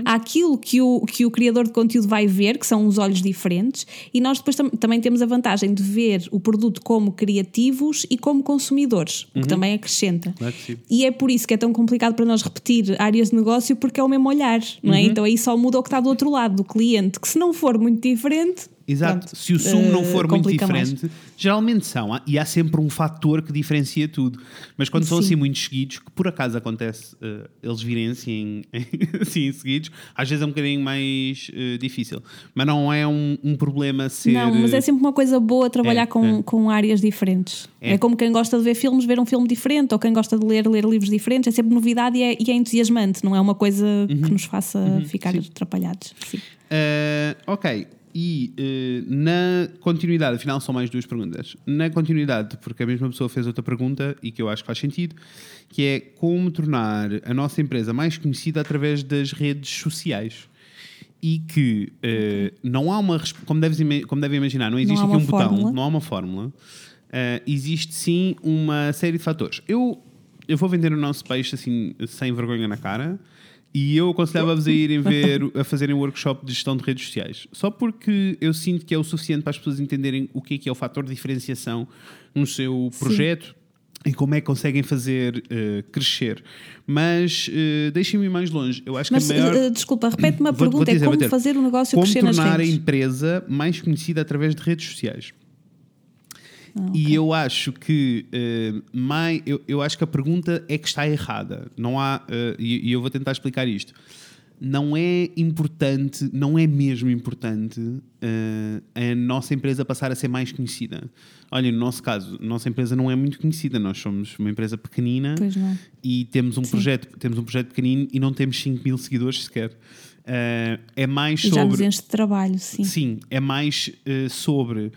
àquilo que o, que o criador de conteúdo vai ver, que são os olhos diferentes, e nós depois tam- também temos a vantagem de ver o produto como criativos e como consumidores, o que também acrescenta. Claro. E é por isso que é tão complicado para nós repetir áreas de negócio, porque é o mesmo olhar, não Uhum. é? Então aí só muda o que está do outro lado, do cliente, que se não for muito diferente. Exato. pronto, Se o sumo não eh, for muito complica mais. diferente, geralmente são, e há sempre um fator que diferencia tudo. Mas quando são Sim. assim muitos seguidos, que por acaso acontece eh, eles virem assim, assim seguidos, às vezes é um bocadinho mais eh, difícil. Mas não é um, um problema ser. Não, mas é sempre uma coisa boa trabalhar É, com, é. com áreas diferentes. É. É. como quem gosta de ver filmes, ver um filme diferente, ou quem gosta de ler, ler livros diferentes. É sempre novidade e é, e é entusiasmante, não é uma coisa que nos faça ficar Uhum. sim. atrapalhados. Sim. Eh, ok. E eh, na continuidade, afinal são mais duas perguntas. Na continuidade, porque a mesma pessoa fez outra pergunta e que eu acho que faz sentido, que é como tornar a nossa empresa mais conhecida através das redes sociais. E que eh, não há uma. Como, deves, como devem imaginar, não existe há aqui um botão, fórmula. não há uma fórmula. Eh, existe sim uma série de fatores. Eu, eu vou vender o nosso peixe assim, sem vergonha na cara. E eu aconselhava-vos a irem ver, a fazerem um workshop de gestão de redes sociais. Só porque eu sinto que é o suficiente para as pessoas entenderem o que é que é o fator de diferenciação no seu projeto e como é que conseguem fazer eh, crescer. Mas eh, deixem-me ir mais longe. Eu acho Mas que a maior. eh, desculpa, repete-me a pergunta: dizer, é como fazer o negócio como crescer nas tornar a redes? empresa mais conhecida através de redes sociais. Ah, E eu acho que eh, mai- eu, eu acho que a pergunta é que está errada. Não há eh, e, e eu vou tentar explicar isto. Não é importante, não é mesmo importante eh, a nossa empresa passar a ser mais conhecida. Olha, no nosso caso, a nossa empresa não é muito conhecida. Nós somos uma empresa pequenina e temos um projeto, temos um projeto pequenino e não temos 5 mil seguidores sequer. Eh, é mais E já nos sobre enche de trabalho, sim. Sim, é mais eh, sobre.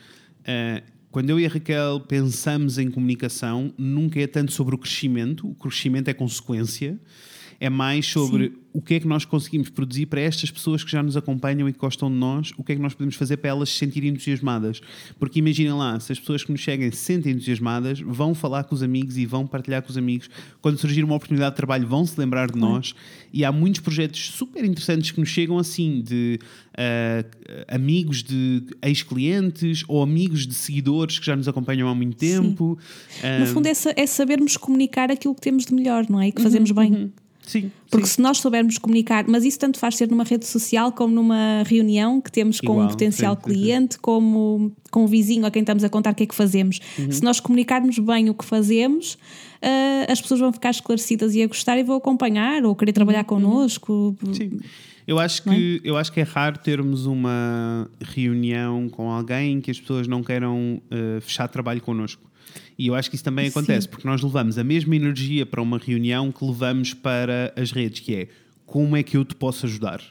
Quando eu e a Raquel pensamos em comunicação, nunca é tanto sobre o crescimento, o crescimento é consequência, É mais sobre Sim. o que é que nós conseguimos produzir para estas pessoas que já nos acompanham e que gostam de nós, o que é que nós podemos fazer para elas se sentirem entusiasmadas. Porque imaginem lá, se as pessoas que nos seguem se sentem entusiasmadas, vão falar com os amigos e vão partilhar com os amigos. Quando surgir uma oportunidade de trabalho, vão se lembrar de nós. E há muitos projetos super interessantes que nos chegam assim, de uh, amigos de ex-clientes ou amigos de seguidores que já nos acompanham há muito tempo. Uh, no fundo, é, é, sabermos comunicar aquilo que temos de melhor, não é? E que fazemos uhum, bem. Uhum. Sim, Porque sim. se nós soubermos comunicar, mas isso tanto faz ser numa rede social como numa reunião que temos com Igual, um potencial sim, cliente, sim. como com um vizinho a quem estamos a contar o que é que fazemos. Uhum. Se nós comunicarmos bem o que fazemos, uh, as pessoas vão ficar esclarecidas e a gostar e vão acompanhar ou querer trabalhar uhum. connosco. Sim. Eu acho, que, é? eu acho que é raro termos uma reunião com alguém que as pessoas não queiram uh, fechar trabalho connosco. E eu acho que isso também acontece, Sim. porque nós levamos a mesma energia para uma reunião que levamos para as redes, que é como é que eu te posso ajudar?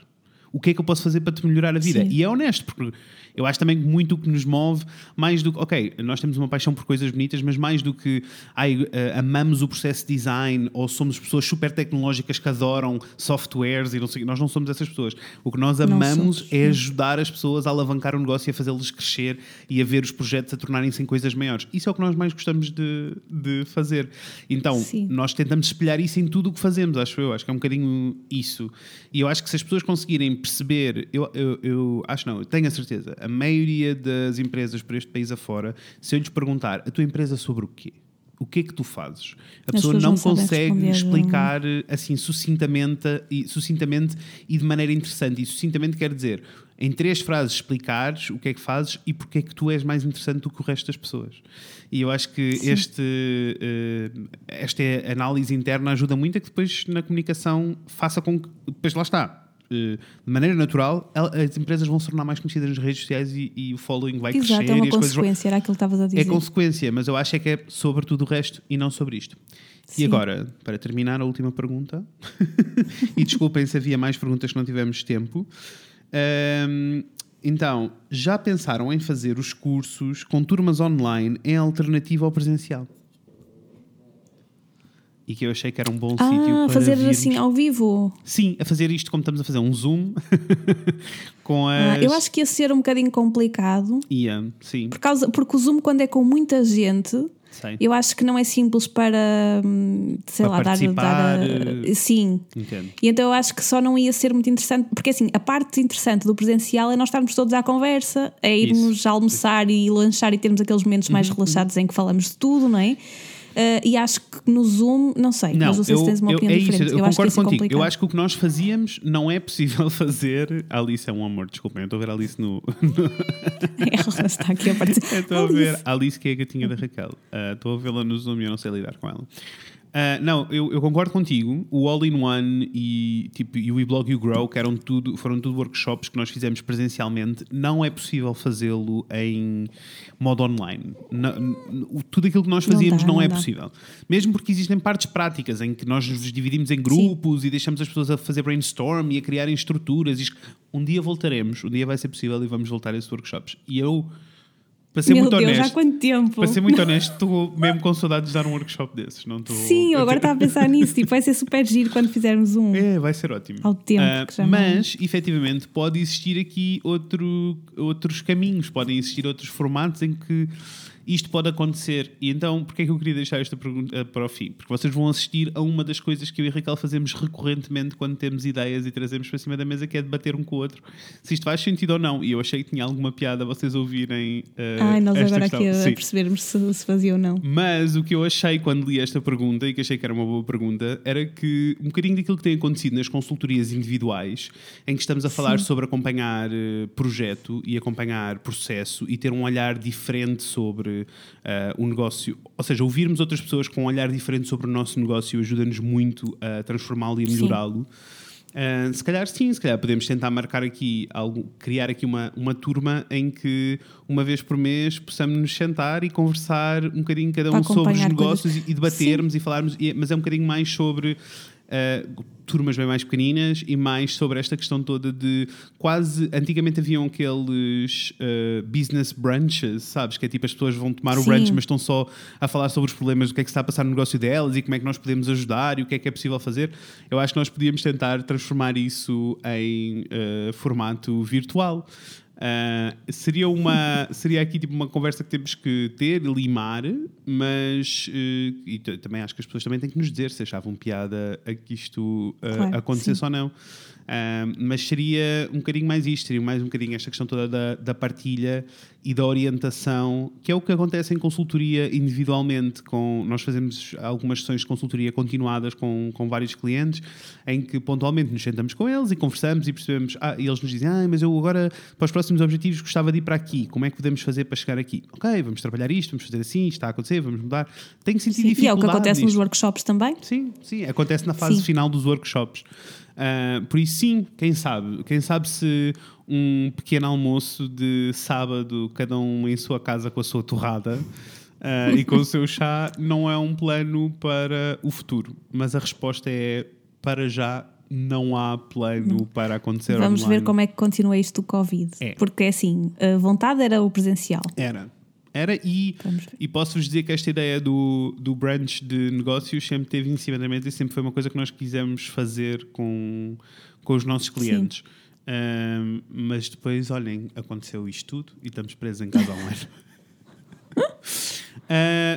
O que é que eu posso fazer para te melhorar a vida? Sim. E é honesto, porque eu acho também que muito o que nos move, mais do que, ok, nós temos uma paixão por coisas bonitas, mas mais do que ai, uh, amamos o processo de design ou somos pessoas super tecnológicas que adoram softwares e não sei, nós não somos essas pessoas. O que nós amamos é ajudar as pessoas a alavancar o negócio e a fazê-los crescer e a ver os projetos a tornarem-se em coisas maiores. Isso é o que nós mais gostamos de, de fazer. Então, Sim. nós tentamos espelhar isso em tudo o que fazemos, acho eu. Acho que é um bocadinho isso. E eu acho que se as pessoas conseguirem perceber, eu, eu, eu acho não, eu tenho a certeza, a maioria das empresas por este país afora, se eu lhes perguntar a tua empresa sobre o quê? O que é que tu fazes? A pessoa não, consegue explicar assim sucintamente e, sucintamente e de maneira interessante. E sucintamente quer dizer, em três frases, explicares o que é que fazes e porque é que tu és mais interessante do que o resto das pessoas. E eu acho que este, uh, esta análise interna ajuda muito a que depois na comunicação faça com que. Depois lá está de maneira natural, as empresas vão se tornar mais conhecidas nas redes sociais e, e o following vai Exato, crescer. É uma consequência, vão... era aquilo que estavas a dizer. É consequência, mas eu acho é que é sobre tudo o resto e não sobre isto. Sim. E agora, para terminar, a última pergunta, e desculpem se havia mais perguntas que não tivemos tempo. Um, então, já pensaram em fazer os cursos com turmas online em alternativa ao presencial? E que eu achei que era um bom ah, sítio para fazer virmos. assim ao vivo. Sim, a fazer isto como estamos a fazer um zoom com as... ah, eu acho que ia ser um bocadinho complicado. Ia, sim. Por causa, porque o zoom quando é com muita gente, Sei. eu acho que não é simples para, hum, sei para lá, dar, dar a, eh, sim. Entendo. E então eu acho que só não ia ser muito interessante, porque assim, a parte interessante do presencial é nós estarmos todos à conversa, é irmos Isso. almoçar e lanchar e termos aqueles momentos mais uhum, relaxados uhum. em que falamos de tudo, não é? Uh, e acho que no Zoom, não sei, não, mas não sei eu, se tens uma opinião eu, é diferente. Isso, eu, eu concordo contigo. Complicado. Eu acho que o que nós fazíamos não é possível fazer. A Alice é um amor, desculpem, eu estou a ver a Alice no. ela está aqui a participar. Estou a ver a Alice, que é a gatinha da Raquel. Uh, estou a vê-la no Zoom e eu não sei lidar com ela. Uh, não, eu, eu, concordo contigo. O All-in-One e, tipo, e o eBlog o Grow, que eram tudo, foram tudo workshops que nós fizemos presencialmente, não é possível fazê-lo em modo online. Não, tudo aquilo que nós fazíamos não, dá, não, não é dá. possível. Mesmo porque existem partes práticas em que nós nos dividimos em grupos Sim. e deixamos as pessoas a fazer brainstorm e a criarem estruturas. Um dia voltaremos, um dia vai ser possível e vamos voltar a esses workshops. E eu para ser Meu muito Deus, honesto, há quanto tempo? Para ser muito honesto, estou mesmo com saudades de dar um workshop desses. Não estou... Sim, eu agora estava a pensar nisso. Tipo, vai ser super giro quando fizermos um. É, vai ser ótimo. Ao tempo uh, que já Mas, não... efetivamente, pode existir aqui outro, outros caminhos, podem existir outros formatos em que isto pode acontecer. E então, porquê é que eu queria deixar esta pergunta eh, para o fim? Porque vocês vão assistir a uma das coisas que eu e Raquel fazemos recorrentemente quando temos ideias e trazemos para cima da mesa, que é debater um com o outro se isto faz sentido ou não. E eu achei que tinha alguma piada vocês ouvirem. Uh, Ai, nós agora questão. aqui a, percebermos se, se fazia ou não. Mas o que eu achei quando li esta pergunta, e que achei que era uma boa pergunta, era que um bocadinho daquilo que tem acontecido nas consultorias individuais, em que estamos a falar Sim. sobre acompanhar uh, projeto e acompanhar processo e ter um olhar diferente sobre uh, o negócio, ou seja, ouvirmos outras pessoas com um olhar diferente sobre o nosso negócio ajuda-nos muito a transformá-lo e a melhorá-lo. Uh, se calhar sim, se calhar podemos tentar marcar aqui algo, criar aqui uma, uma turma em que uma vez por mês possamos nos sentar e conversar um bocadinho cada um sobre os negócios e, e, debatermos sim. e falarmos, e, mas é um bocadinho mais sobre uh, turmas bem mais pequeninas e mais sobre esta questão toda de quase. Antigamente haviam aqueles uh, business brunches, sabes? Que é tipo as pessoas vão tomar Sim. o brunch, mas estão só a falar sobre os problemas, do que é que está a passar no negócio delas e como é que nós podemos ajudar e o que é que é possível fazer. Eu acho que nós podíamos tentar transformar isso em uh, formato virtual. Uh, seria uma seria aqui tipo uma conversa que temos que ter limar mas uh, e também acho que as pessoas também têm que nos dizer se achavam piada a que isto uh, claro, acontecesse sim. ou não mas seria um bocadinho mais isto, seria mais um bocadinho esta questão toda da, da, partilha e da orientação, que é o que acontece em consultoria individualmente. Com, nós fazemos algumas sessões de consultoria continuadas com, com vários clientes, em que pontualmente nos sentamos com eles e conversamos e percebemos, ah, e eles nos dizem, ah, mas eu agora, para os próximos objetivos, gostava de ir para aqui, como é que podemos fazer para chegar aqui? Ok, vamos trabalhar isto, vamos fazer assim, isto está a acontecer, vamos mudar. Tem que sentir sim, dificuldade. E é o que acontece nisto. nos workshops também? Sim, sim, acontece na fase sim. final dos workshops. Uh, por isso, sim, quem sabe? Quem sabe se um pequeno almoço de sábado, cada um em sua casa com a sua torrada uh, e com o seu chá, não é um plano para o futuro. Mas a resposta é: para já não há plano para acontecer Vamos online. ver como é que continua isto do Covid. É. Porque assim, a vontade era o presencial. Era. Era e, e posso-vos dizer que esta ideia do, do branch de negócios sempre teve em cima da mesa e sempre foi uma coisa que nós quisemos fazer com, com os nossos clientes. Um, mas depois, olhem, aconteceu isto tudo e estamos presos em casa online. uh,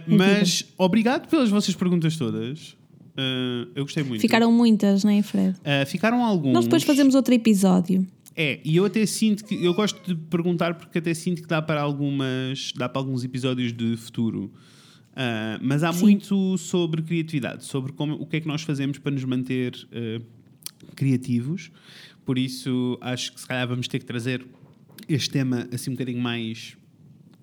mas obrigado pelas vossas perguntas todas. Uh, eu gostei muito. Ficaram muitas, não é, Fred? Uh, ficaram alguns. Nós depois fazemos outro episódio. É, e eu até sinto que eu gosto de perguntar porque até sinto que dá para algumas dá para alguns episódios de futuro. Uh, mas há Sim. muito sobre criatividade, sobre como, o que é que nós fazemos para nos manter criativos. Por isso, acho que se calhar vamos ter que trazer este tema assim um bocadinho mais,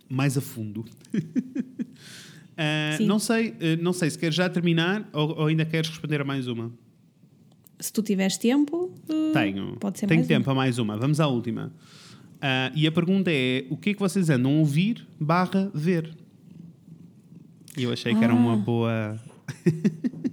mais a fundo. uh, não sei, não sei se queres já terminar ou, ou ainda queres responder a mais uma se tu tiveres tempo, eh, tenho. Pode ser Tenho mais tempo uma. a mais uma. Vamos à última. Uh, e a pergunta é: o que é que vocês andam a ouvir barra ver? E eu achei ah. que era uma ah. boa.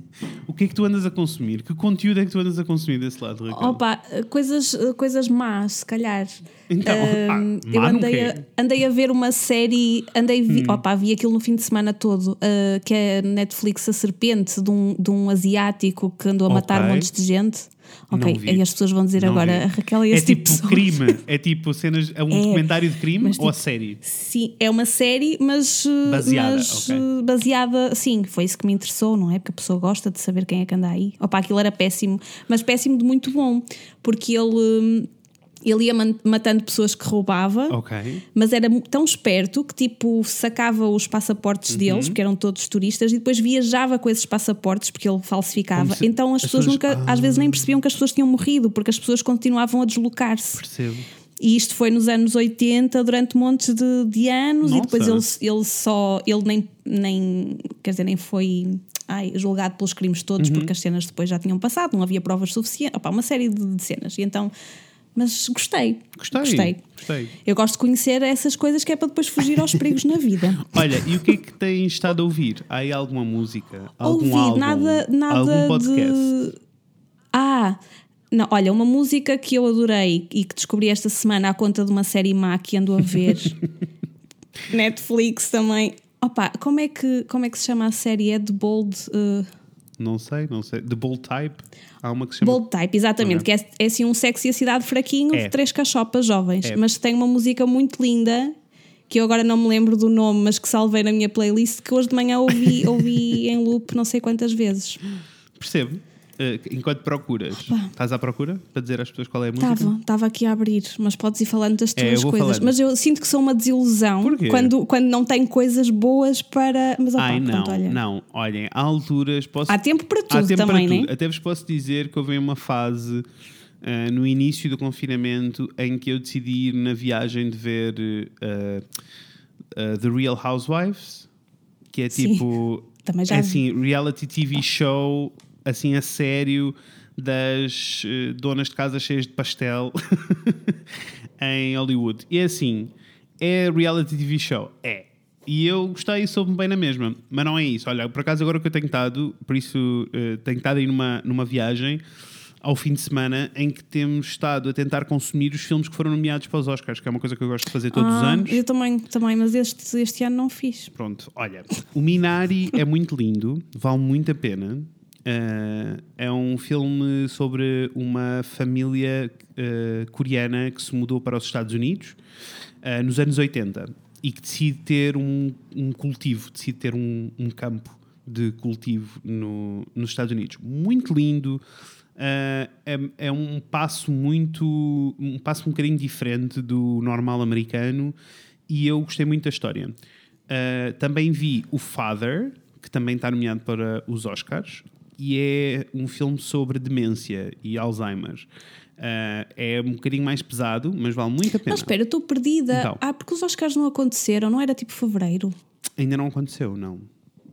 o que é que tu andas a consumir? Que conteúdo é que tu andas a consumir desse lado, Raquel? Opa, coisas, coisas más, se calhar. Então, uh, ah, eu andei a, andei a ver uma série, andei vi, hum. opa, vi aquilo no fim de semana todo, uh, que é Netflix A Serpente, de um, de um asiático que andou a matar okay. montes de gente. Ok, aí as pessoas vão dizer não agora, vi. a Raquel é esse É tipo, tipo crime, é tipo cenas, é um é, documentário de crime ou a tipo, série? Sim, é uma série, mas baseada, mas, okay. baseada, sim, foi isso que me interessou, não é? Porque a pessoa gosta de saber quem é que anda aí. Opa, aquilo era péssimo, mas péssimo de muito bom, porque ele hum, ele ia matando pessoas que roubava, okay. mas era tão esperto que tipo sacava os passaportes uhum. deles, porque eram todos turistas, e depois viajava com esses passaportes porque ele falsificava. Se... Então as, as pessoas, nunca, ah. às vezes nem percebiam que as pessoas tinham morrido, porque as pessoas continuavam a deslocar-se. Percebo. E isto foi nos anos 80, durante montes de, de anos, Nossa. e depois ele, ele só, ele nem, nem, quer dizer, nem foi ai, julgado pelos crimes todos, uhum. porque as cenas depois já tinham passado, não havia provas suficientes, Opa, uma série de, de cenas. E então mas gostei. Gostei. Gostei. Gostei. Eu gosto de conhecer essas coisas que é para depois fugir aos perigos na vida. Olha, e o que é que tens estado a ouvir? Há aí alguma música? Algum Ouvi, álbum? Nada, nada algum podcast? De... Ah, não, olha, uma música que eu adorei e que descobri esta semana à conta de uma série má que ando a ver. Netflix também. Opa, como é que, como é que se chama a série? É The Bold. Uh... Não sei, não sei. The Bold Type? Há uma que se chama. Bold Type, exatamente, okay. que é, é assim um sexy a cidade fraquinho é. de três cachopas jovens. É. Mas tem uma música muito linda que eu agora não me lembro do nome, mas que salvei na minha playlist, que hoje de manhã ouvi, ouvi em loop não sei quantas vezes. Percebo. Uh, enquanto procuras, Opa. estás à procura para dizer às pessoas qual é a música? Estava, estava aqui a abrir, mas podes ir falando das é, tuas é, coisas. Falando. Mas eu sinto que sou uma desilusão quando, quando não tenho coisas boas para. Mas opa, Ai, não, olha. não, olhem, há alturas. Posso... Há tempo para tudo tempo também, para tudo. Né? Até vos posso dizer que houve uma fase uh, no início do confinamento em que eu decidi ir na viagem de ver uh, uh, The Real Housewives, que é tipo. Sim. Também já é assim, reality TV show assim a sério das uh, donas de casa cheias de pastel em Hollywood. E é assim, é reality TV show? É. E eu gostei e soube-me bem na mesma. Mas não é isso. Olha, por acaso agora que eu tenho estado, por isso uh, tenho estado aí numa, numa viagem ao fim de semana em que temos estado a tentar consumir os filmes que foram nomeados para os Oscars, que é uma coisa que eu gosto de fazer todos ah, os anos. Eu também, também mas este, este ano não fiz. Pronto, olha, o Minari é muito lindo, vale muito a pena. Uh, é um filme sobre uma família uh, coreana que se mudou para os Estados Unidos uh, nos anos 80 e que decide ter um, um cultivo, decide ter um, um campo de cultivo no, nos Estados Unidos. Muito lindo. é, é um passo muito. um passo um bocadinho diferente do normal americano e eu gostei muito da história. também vi o Father, que também está nomeado para os Oscars e é um filme sobre demência e Alzheimer. Uh, é um bocadinho mais pesado, mas vale muito a pena. Mas espera, eu estou perdida. Então, ah, porque os Oscars não aconteceram, não era tipo fevereiro? Ainda não aconteceu, não.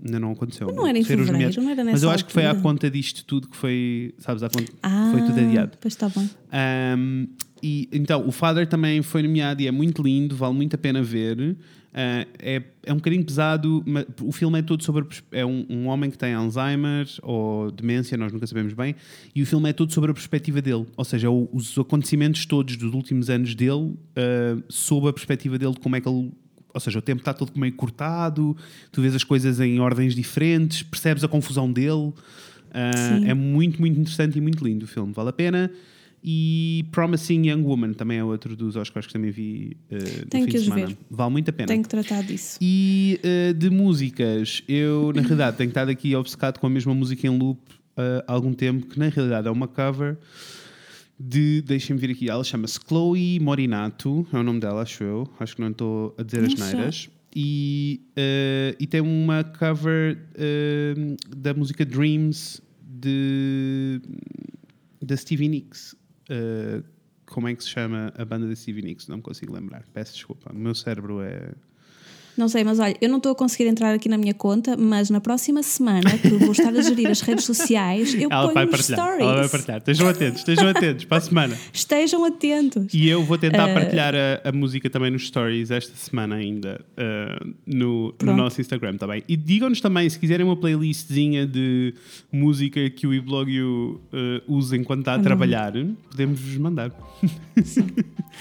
Ainda não aconteceu. Mas não era em fevereiro, não era nessa Mas eu acho altura. que foi à conta disto tudo que foi, sabes, à conta, ah, foi tudo adiado. Pois está bem. Um, e, então, o Father também foi nomeado e é muito lindo, vale muito a pena ver. Uh, é, é um bocadinho pesado, mas o filme é todo sobre. É um, um, homem que tem Alzheimer ou demência, nós nunca sabemos bem, e o filme é todo sobre a perspectiva dele. Ou seja, o, os acontecimentos todos dos últimos anos dele, uh, sob a perspectiva dele, de como é que ele. Ou seja, o tempo está todo meio cortado, tu vês as coisas em ordens diferentes, percebes a confusão dele. Uh, é muito, muito interessante e muito lindo o filme, vale a pena. E Promising Young Woman também é outro dos Oscars que também vi uh, Tenho que de semana. ver. Vale muito a pena. Tenho que tratar disso. E uh, de músicas, eu na realidade tenho estado aqui obcecado com a mesma música em loop uh, há algum tempo, que na realidade é uma cover de. Deixem-me vir aqui, ela chama-se Chloe Morinato, é o nome dela, acho eu. Acho que não estou a dizer as neiras. E, uh, e tem uma cover da música Dreams de da Stevie Nicks. Uh, como é que se chama a banda da Stevie Nicks? Não me consigo lembrar. Peço desculpa. O meu cérebro é. Não sei, mas olha, eu não estou a conseguir entrar aqui na minha conta, mas na próxima semana, que vou estar a gerir as redes sociais, eu ela ponho vai partilhar, stories. Ela vai partilhar. Estejam atentos, estejam atentos para a semana. Estejam atentos. E eu vou tentar uh... partilhar a, a, música também nos stories esta semana ainda uh, no, no, nosso Instagram também. E digam-nos também, se quiserem uma playlistzinha de música que o Iblogio uh, usa enquanto está a uhum. trabalhar, podemos-vos mandar. Sim.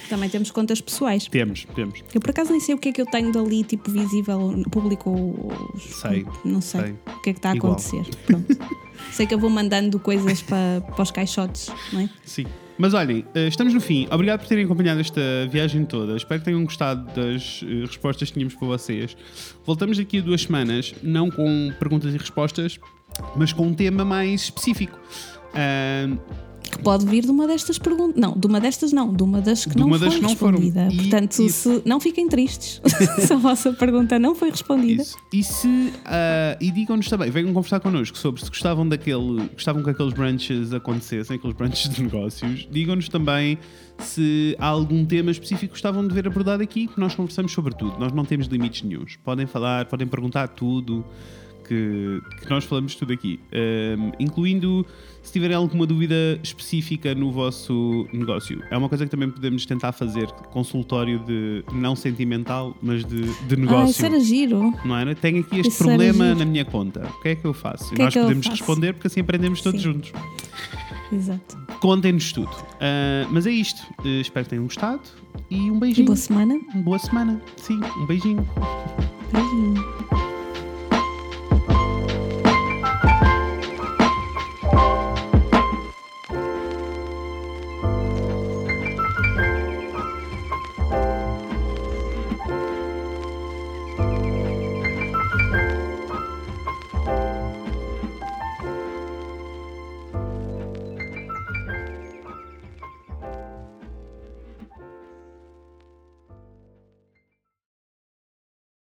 Também temos contas pessoais. Temos, temos. Eu por acaso nem sei o que é que eu tenho dali, tipo, visível, público ou. Sei. Não sei, sei. o que é que está a Igual. acontecer. Pronto. sei que eu vou mandando coisas para, para os caixotes, não é? Sim. Mas olhem, estamos no fim. Obrigado por terem acompanhado esta viagem toda. Espero que tenham gostado das respostas que tínhamos para vocês. Voltamos daqui a duas semanas, não com perguntas e respostas, mas com um tema mais específico. Uh, que pode vir de uma destas perguntas. Não, de uma destas não, de uma das que, não, foi que não respondida. Foram. E, Portanto, se, não fiquem tristes se a vossa pergunta não foi respondida. Isso. E se uh, e digam-nos também, venham conversar connosco sobre se gostavam daquele, gostavam que aqueles brunches acontecessem, aqueles brunches de negócios. Digam-nos também se há algum tema específico que gostavam de ver abordado aqui, que nós conversamos sobre tudo. Nós não temos limites nenhums. Podem falar, podem perguntar tudo. Que, que, nós falamos tudo aqui, um, incluindo se tiverem alguma dúvida específica no vosso negócio. É uma coisa que também podemos tentar fazer, consultório de não sentimental, mas de, de negócio. Ah, isso era giro. Não era? Tenho aqui este isso problema na minha conta. O que é que eu faço? Que e nós é podemos responder porque assim aprendemos todos Sim. juntos. Exato. Contem-nos tudo. Uh, mas é isto. Uh, espero que tenham gostado e um beijinho. Boa semana. Boa semana. Sim, um beijinho. Beijinho.